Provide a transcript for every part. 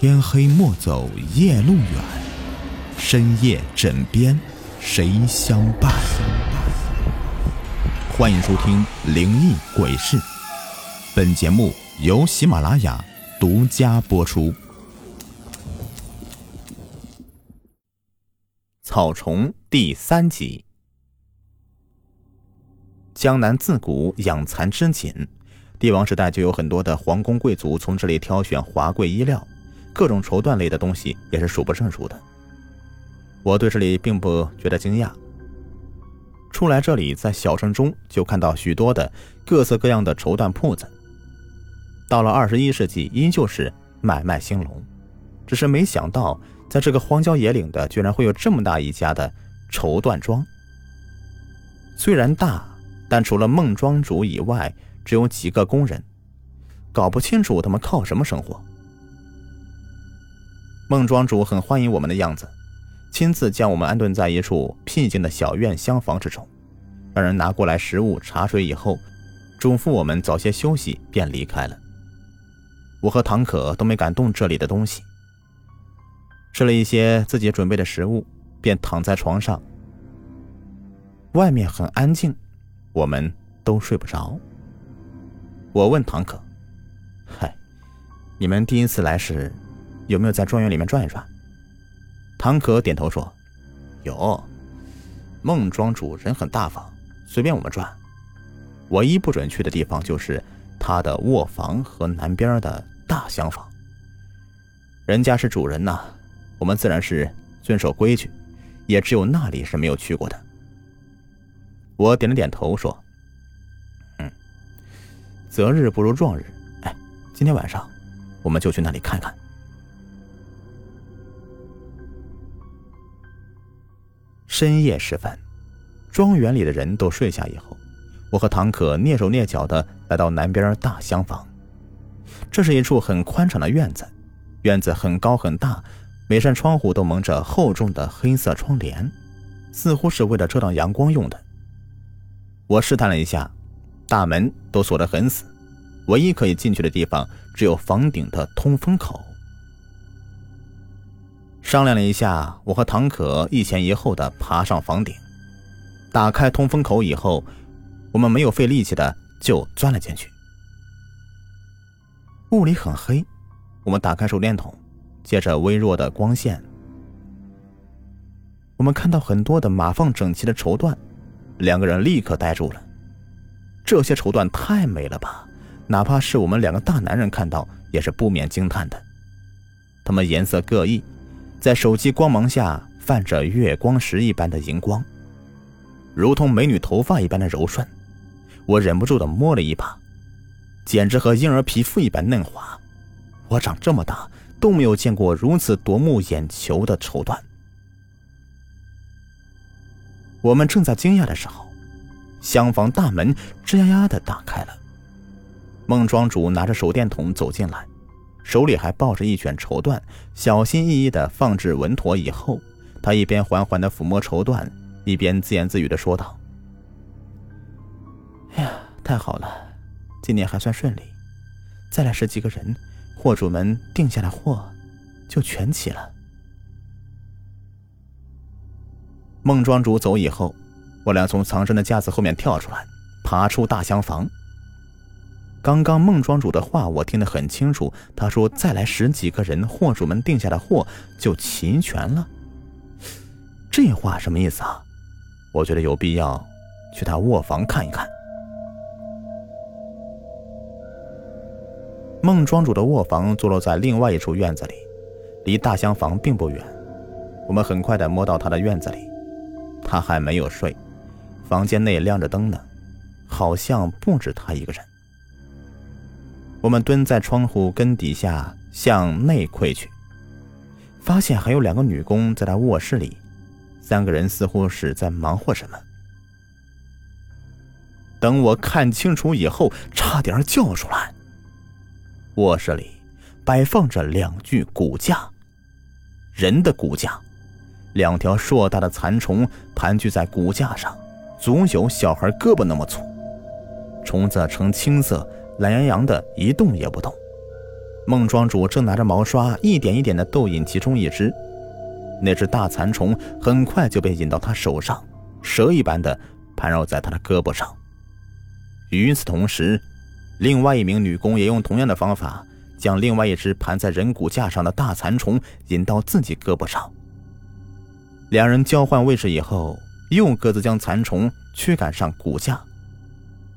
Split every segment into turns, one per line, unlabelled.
天黑莫走夜路远，深夜枕边谁相伴？欢迎收听《灵异鬼事》，本节目由喜马拉雅独家播出。草虫第三集。江南自古养蚕织锦，帝王时代就有很多的皇宫贵族从这里挑选华贵衣料。各种绸缎类的东西也是数不胜数的。我对这里并不觉得惊讶。出来这里，在小城中就看到许多的各色各样的绸缎铺子。到了二十一世纪，依旧是买卖兴隆，只是没想到，在这个荒郊野岭的，居然会有这么大一家的绸缎庄。虽然大，但除了孟庄主以外，只有几个工人，搞不清楚他们靠什么生活。孟庄主很欢迎我们的样子，亲自将我们安顿在一处僻静的小院厢房之中，让人拿过来食物茶水以后，嘱咐我们早些休息，便离开了。我和唐可都没敢动这里的东西，吃了一些自己准备的食物，便躺在床上。外面很安静，我们都睡不着。我问唐可：“嗨，你们第一次来时？”有没有在庄园里面转一转？唐可点头说：“有。孟庄主人很大方，随便我们转。唯一不准去的地方就是他的卧房和南边的大厢房。人家是主人呐，我们自然是遵守规矩。也只有那里是没有去过的。”我点了点头说：“嗯，择日不如撞日。哎，今天晚上我们就去那里看看。”深夜时分，庄园里的人都睡下以后，我和唐可蹑手蹑脚的来到南边大厢房。这是一处很宽敞的院子，院子很高很大，每扇窗户都蒙着厚重的黑色窗帘，似乎是为了遮挡阳光用的。我试探了一下，大门都锁得很死，唯一可以进去的地方只有房顶的通风口。商量了一下，我和唐可一前一后的爬上房顶，打开通风口以后，我们没有费力气的就钻了进去。屋里很黑，我们打开手电筒，借着微弱的光线，我们看到很多的码放整齐的绸缎，两个人立刻呆住了。这些绸缎太美了吧，哪怕是我们两个大男人看到也是不免惊叹的。它们颜色各异。在手机光芒下泛着月光石一般的荧光，如同美女头发一般的柔顺，我忍不住的摸了一把，简直和婴儿皮肤一般嫩滑。我长这么大都没有见过如此夺目眼球的绸缎。我们正在惊讶的时候，厢房大门吱呀呀的打开了，孟庄主拿着手电筒走进来。手里还抱着一卷绸缎，小心翼翼地放置稳妥以后，他一边缓缓地抚摸绸缎，一边自言自语地说道：“哎呀，太好了，今年还算顺利，再来十几个人，货主们定下的货就全齐了。”孟庄主走以后，我俩从藏身的架子后面跳出来，爬出大厢房。刚刚孟庄主的话我听得很清楚，他说再来十几个人，货主们定下的货就齐全了。这话什么意思啊？我觉得有必要去他卧房看一看。孟庄主的卧房坐落在另外一处院子里，离大厢房并不远。我们很快的摸到他的院子里，他还没有睡，房间内亮着灯呢，好像不止他一个人。我们蹲在窗户根底下向内窥去，发现还有两个女工在他卧室里，三个人似乎是在忙活什么。等我看清楚以后，差点叫出来。卧室里摆放着两具骨架，人的骨架，两条硕大的蚕虫盘踞在骨架上，足有小孩胳膊那么粗，虫子呈青色。懒洋洋的，一动也不动。孟庄主正拿着毛刷一点一点的逗引其中一只，那只大蚕虫很快就被引到他手上，蛇一般的盘绕在他的胳膊上。与此同时，另外一名女工也用同样的方法，将另外一只盘在人骨架上的大蚕虫引到自己胳膊上。两人交换位置以后，又各自将蚕虫驱赶上骨架。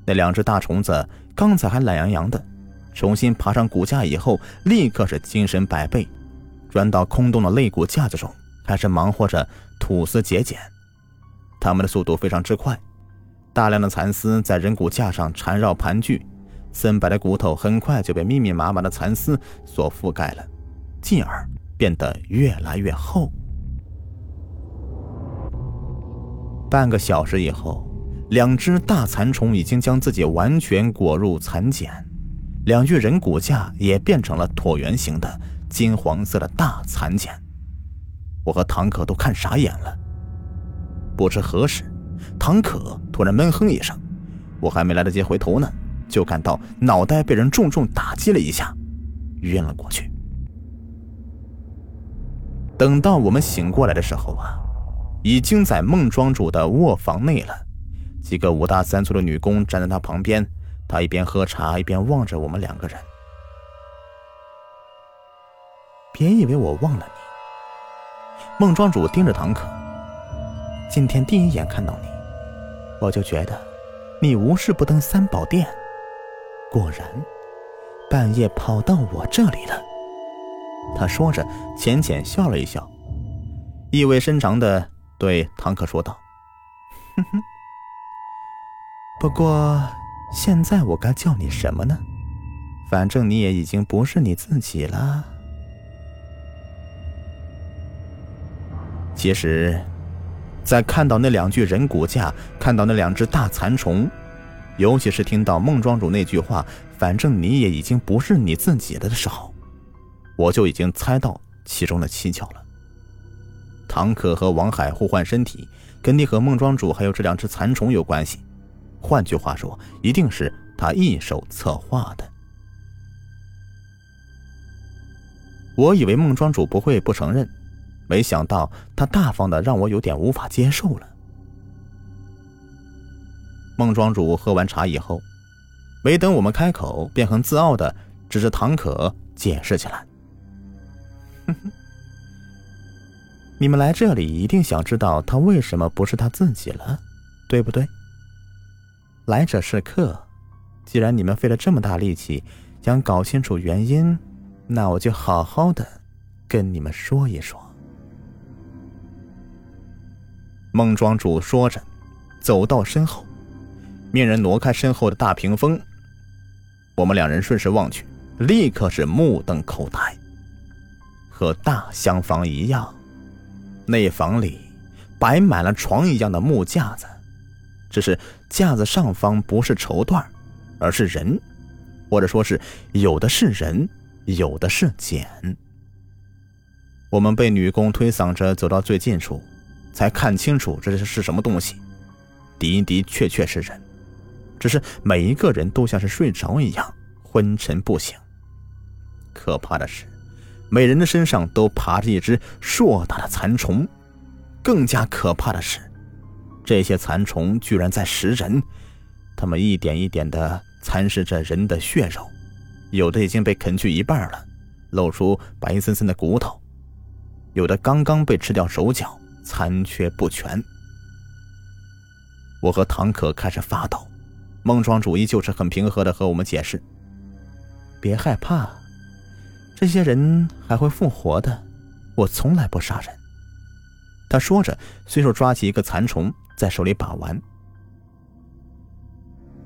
那两只大虫子刚才还懒洋洋的，重新爬上骨架以后，立刻是精神百倍，钻到空洞的肋骨架子中，开始忙活着吐丝结茧。他们的速度非常之快，大量的蚕丝在人骨架上缠绕盘踞。森白的骨头很快就被密密麻麻的蚕丝所覆盖了，进而变得越来越厚。半个小时以后，两只大蚕虫已经将自己完全裹入蚕茧，两具人骨架也变成了椭圆形的金黄色的大蚕茧。我和唐可都看傻眼了。不知何时，唐可突然闷哼一声，我还没来得及回头呢。就感到脑袋被人重重打击了一下，晕了过去。等到我们醒过来的时候啊，已经在孟庄主的卧房内了。几个五大三粗的女工站在他旁边，他一边喝茶一边望着我们两个人。别以为我忘了你，孟庄主盯着唐可。今天第一眼看到你，我就觉得你无事不登三宝殿。果然，半夜跑到我这里了。他说着，浅浅笑了一笑，意味深长的对唐可说道：“哼哼，不过现在我该叫你什么呢？反正你也已经不是你自己了。”其实，在看到那两具人骨架，看到那两只大蚕虫。尤其是听到孟庄主那句话“反正你也已经不是你自己了”的时候，我就已经猜到其中的蹊跷了。唐可和王海互换身体，肯定和孟庄主还有这两只蚕虫有关系。换句话说，一定是他一手策划的。我以为孟庄主不会不承认，没想到他大方的让我有点无法接受了。孟庄主喝完茶以后，没等我们开口，便很自傲的指着唐可解释起来：“哼哼，你们来这里一定想知道他为什么不是他自己了，对不对？来者是客，既然你们费了这么大力气想搞清楚原因，那我就好好的跟你们说一说。”孟庄主说着，走到身后。命人挪开身后的大屏风，我们两人顺势望去，立刻是目瞪口呆。和大厢房一样，内房里摆满了床一样的木架子，只是架子上方不是绸缎，而是人，或者说是有的是人，有的是茧。我们被女工推搡着走到最近处，才看清楚这是是什么东西，的的确确是人。只是每一个人都像是睡着一样昏沉不醒。可怕的是，每人的身上都爬着一只硕大的蚕虫。更加可怕的是，这些蚕虫居然在食人。它们一点一点地蚕食着人的血肉，有的已经被啃去一半了，露出白森森的骨头；有的刚刚被吃掉手脚，残缺不全。我和唐可开始发抖。孟庄主依旧是很平和的和我们解释：“别害怕，这些人还会复活的。我从来不杀人。”他说着，随手抓起一个蚕虫，在手里把玩。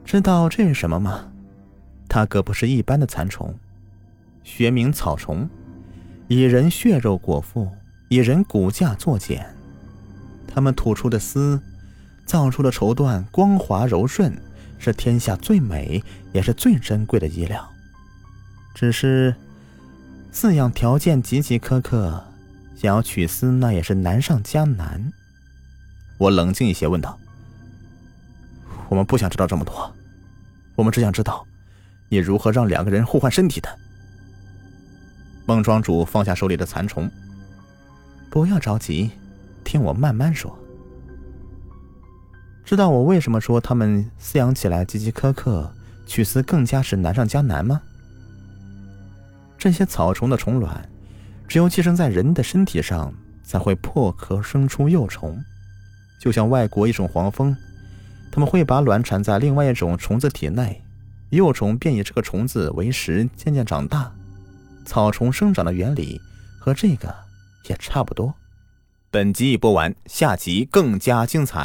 知道这是什么吗？它可不是一般的蚕虫，学名草虫，以人血肉果腹，以人骨架作茧。它们吐出的丝，造出的绸缎光滑柔顺。是天下最美也是最珍贵的衣料，只是饲养条件极其苛刻，想要取丝那也是难上加难。我冷静一些问道：“我们不想知道这么多，我们只想知道你如何让两个人互换身体的。”孟庄主放下手里的蚕虫，不要着急，听我慢慢说。知道我为什么说他们饲养起来极其苛刻，取丝更加是难上加难吗？这些草虫的虫卵，只有寄生在人的身体上，才会破壳生出幼虫。就像外国一种黄蜂，他们会把卵产在另外一种虫子体内，幼虫便以这个虫子为食，渐渐长大。草虫生长的原理和这个也差不多。本集已播完，下集更加精彩。